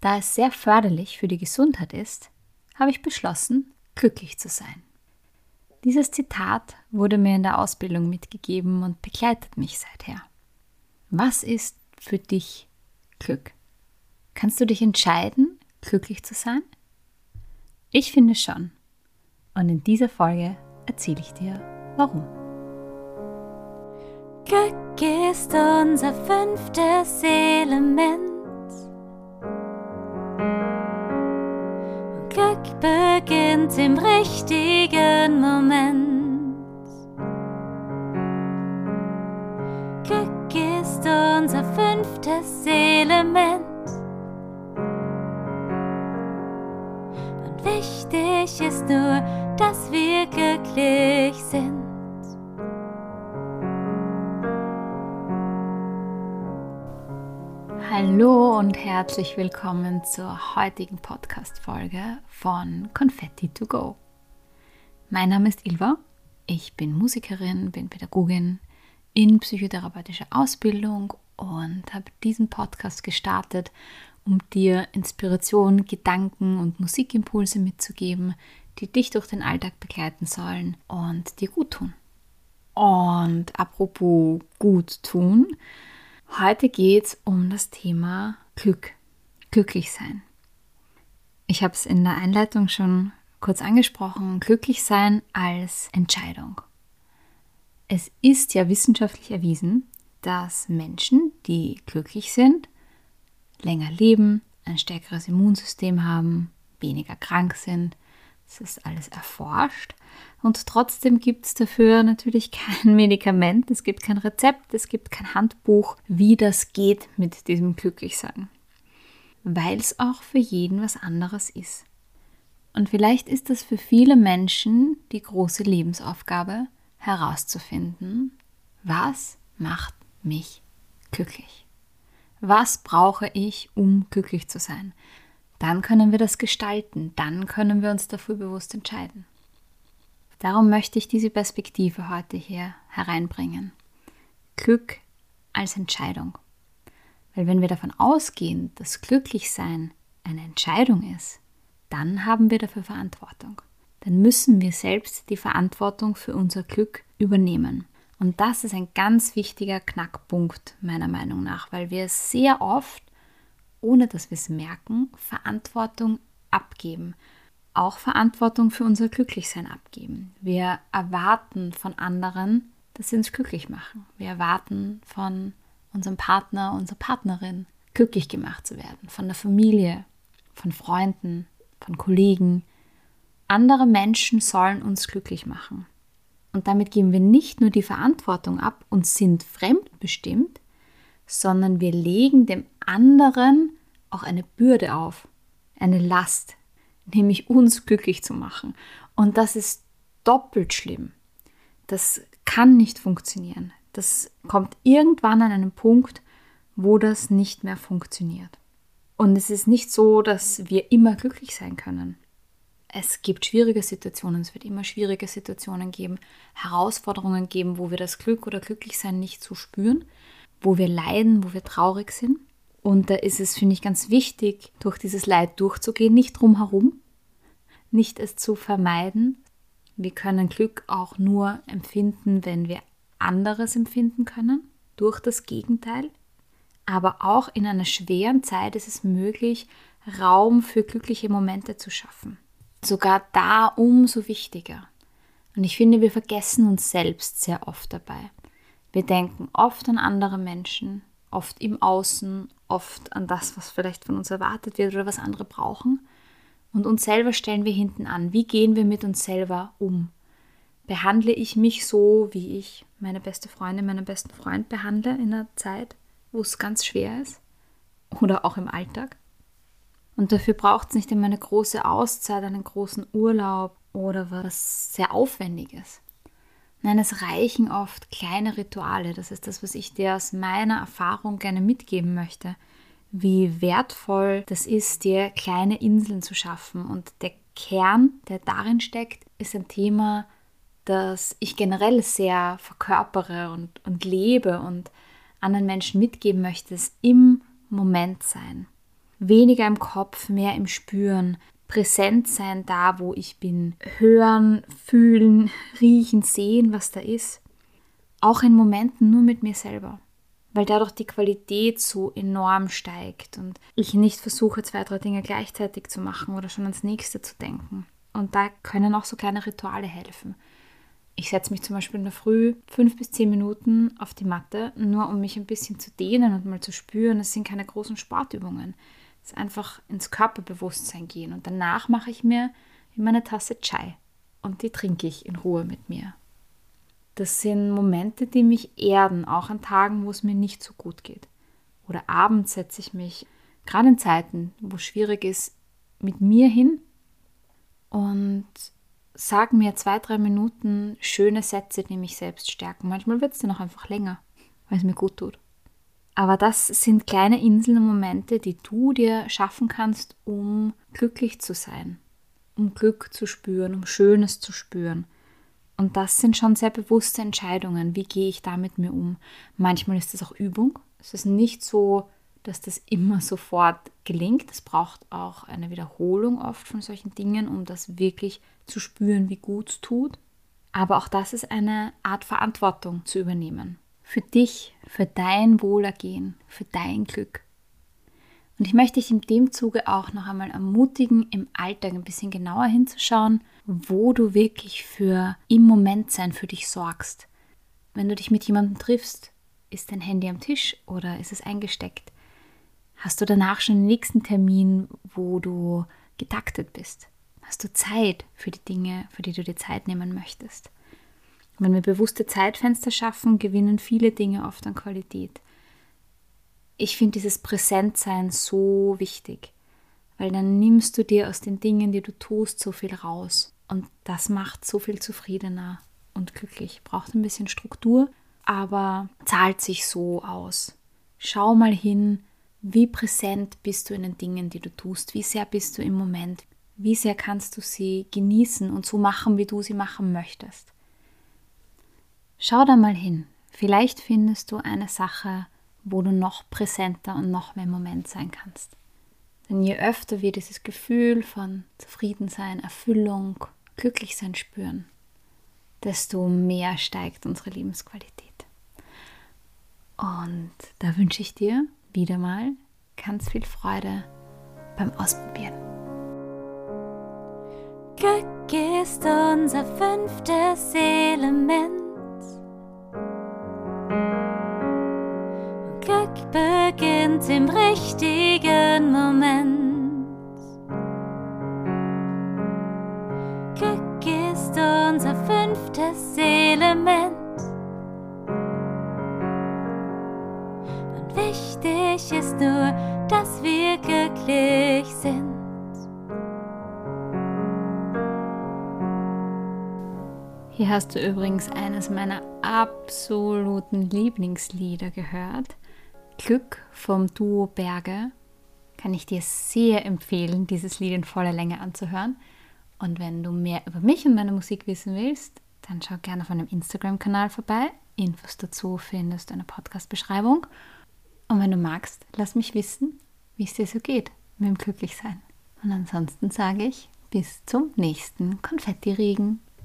Da es sehr förderlich für die Gesundheit ist, habe ich beschlossen, glücklich zu sein. Dieses Zitat wurde mir in der Ausbildung mitgegeben und begleitet mich seither. Was ist für dich Glück? Kannst du dich entscheiden, glücklich zu sein? Ich finde schon. Und in dieser Folge erzähle ich dir, warum. Glück ist unser fünftes Element. Glück beginnt im richtigen Moment. Glück ist unser fünftes Element. Und wichtig ist nur, dass wir glücklich sind. Hallo und herzlich willkommen zur heutigen Podcast-Folge von Confetti to Go. Mein Name ist Ilva, ich bin Musikerin, bin Pädagogin in psychotherapeutischer Ausbildung und habe diesen Podcast gestartet, um dir Inspiration, Gedanken und Musikimpulse mitzugeben, die dich durch den Alltag begleiten sollen und dir gut tun. Und apropos gut tun, Heute geht es um das Thema Glück, glücklich sein. Ich habe es in der Einleitung schon kurz angesprochen, glücklich sein als Entscheidung. Es ist ja wissenschaftlich erwiesen, dass Menschen, die glücklich sind, länger leben, ein stärkeres Immunsystem haben, weniger krank sind. Das ist alles erforscht. Und trotzdem gibt es dafür natürlich kein Medikament, es gibt kein Rezept, es gibt kein Handbuch, wie das geht mit diesem Glücklichsein. Weil es auch für jeden was anderes ist. Und vielleicht ist das für viele Menschen die große Lebensaufgabe, herauszufinden, was macht mich glücklich? Was brauche ich, um glücklich zu sein? Dann können wir das gestalten, dann können wir uns dafür bewusst entscheiden. Darum möchte ich diese Perspektive heute hier hereinbringen. Glück als Entscheidung. Weil wenn wir davon ausgehen, dass Glücklichsein eine Entscheidung ist, dann haben wir dafür Verantwortung. Dann müssen wir selbst die Verantwortung für unser Glück übernehmen. Und das ist ein ganz wichtiger Knackpunkt meiner Meinung nach, weil wir sehr oft, ohne dass wir es merken, Verantwortung abgeben auch Verantwortung für unser Glücklichsein abgeben. Wir erwarten von anderen, dass sie uns glücklich machen. Wir erwarten von unserem Partner, unserer Partnerin, glücklich gemacht zu werden, von der Familie, von Freunden, von Kollegen. Andere Menschen sollen uns glücklich machen. Und damit geben wir nicht nur die Verantwortung ab und sind fremdbestimmt, sondern wir legen dem anderen auch eine Bürde auf, eine Last, nämlich uns glücklich zu machen. Und das ist doppelt schlimm. Das kann nicht funktionieren. Das kommt irgendwann an einen Punkt, wo das nicht mehr funktioniert. Und es ist nicht so, dass wir immer glücklich sein können. Es gibt schwierige Situationen, es wird immer schwierige Situationen geben, Herausforderungen geben, wo wir das Glück oder Glücklichsein nicht so spüren, wo wir leiden, wo wir traurig sind. Und da ist es, finde ich, ganz wichtig, durch dieses Leid durchzugehen, nicht drumherum, nicht es zu vermeiden. Wir können Glück auch nur empfinden, wenn wir anderes empfinden können, durch das Gegenteil. Aber auch in einer schweren Zeit ist es möglich, Raum für glückliche Momente zu schaffen. Sogar da umso wichtiger. Und ich finde, wir vergessen uns selbst sehr oft dabei. Wir denken oft an andere Menschen, oft im Außen, oft an das, was vielleicht von uns erwartet wird oder was andere brauchen. Und uns selber stellen wir hinten an. Wie gehen wir mit uns selber um? Behandle ich mich so, wie ich meine beste Freundin, meinen besten Freund behandle in einer Zeit, wo es ganz schwer ist? Oder auch im Alltag? Und dafür braucht es nicht immer eine große Auszeit, einen großen Urlaub oder was sehr Aufwendiges. Nein, es reichen oft kleine Rituale. Das ist das, was ich dir aus meiner Erfahrung gerne mitgeben möchte wie wertvoll das ist, dir kleine Inseln zu schaffen. Und der Kern, der darin steckt, ist ein Thema, das ich generell sehr verkörpere und, und lebe und anderen Menschen mitgeben möchte, ist im Moment sein. weniger im Kopf, mehr im Spüren, präsent sein da, wo ich bin, hören, fühlen, riechen, sehen, was da ist. Auch in Momenten nur mit mir selber, weil dadurch die Qualität so enorm steigt und ich nicht versuche, zwei, drei Dinge gleichzeitig zu machen oder schon ans nächste zu denken. Und da können auch so kleine Rituale helfen. Ich setze mich zum Beispiel in der Früh fünf bis zehn Minuten auf die Matte, nur um mich ein bisschen zu dehnen und mal zu spüren. Es sind keine großen Sportübungen. Ist einfach ins Körperbewusstsein gehen. Und danach mache ich mir meine Tasse Chai und die trinke ich in Ruhe mit mir. Das sind Momente, die mich erden, auch an Tagen, wo es mir nicht so gut geht. Oder abends setze ich mich, gerade in Zeiten, wo es schwierig ist, mit mir hin und sage mir zwei, drei Minuten schöne Sätze, die mich selbst stärken. Manchmal wird es dann auch einfach länger, weil es mir gut tut. Aber das sind kleine Inseln und Momente, die du dir schaffen kannst, um glücklich zu sein, um Glück zu spüren, um Schönes zu spüren. Und das sind schon sehr bewusste Entscheidungen. Wie gehe ich da mit mir um? Manchmal ist es auch Übung. Es ist nicht so, dass das immer sofort gelingt. Es braucht auch eine Wiederholung oft von solchen Dingen, um das wirklich zu spüren, wie gut es tut. Aber auch das ist eine Art Verantwortung zu übernehmen. Für dich, für dein Wohlergehen, für dein Glück. Und ich möchte dich in dem Zuge auch noch einmal ermutigen, im Alltag ein bisschen genauer hinzuschauen, wo du wirklich für im Moment sein für dich sorgst. Wenn du dich mit jemandem triffst, ist dein Handy am Tisch oder ist es eingesteckt? Hast du danach schon den nächsten Termin, wo du getaktet bist? Hast du Zeit für die Dinge, für die du dir Zeit nehmen möchtest? Wenn wir bewusste Zeitfenster schaffen, gewinnen viele Dinge oft an Qualität. Ich finde dieses Präsentsein so wichtig, weil dann nimmst du dir aus den Dingen, die du tust, so viel raus. Und das macht so viel zufriedener und glücklich. Braucht ein bisschen Struktur, aber zahlt sich so aus. Schau mal hin, wie präsent bist du in den Dingen, die du tust, wie sehr bist du im Moment, wie sehr kannst du sie genießen und so machen, wie du sie machen möchtest. Schau da mal hin. Vielleicht findest du eine Sache, wo du noch präsenter und noch mehr im Moment sein kannst. Denn je öfter wir dieses Gefühl von Zufriedensein, Erfüllung, glücklich sein spüren, desto mehr steigt unsere Lebensqualität. Und da wünsche ich dir wieder mal ganz viel Freude beim Ausprobieren. Glück ist unser fünftes Element. Beginnt im richtigen Moment. unser fünftes Element. Und wichtig ist nur, dass wir glücklich sind. Hier hast du übrigens eines meiner absoluten Lieblingslieder gehört. Glück vom Duo Berge. Kann ich dir sehr empfehlen, dieses Lied in voller Länge anzuhören. Und wenn du mehr über mich und meine Musik wissen willst, dann schau gerne auf meinem Instagram-Kanal vorbei. Infos dazu findest du in der Podcast-Beschreibung. Und wenn du magst, lass mich wissen, wie es dir so geht mit dem Glücklichsein. Und ansonsten sage ich bis zum nächsten Konfetti-Regen.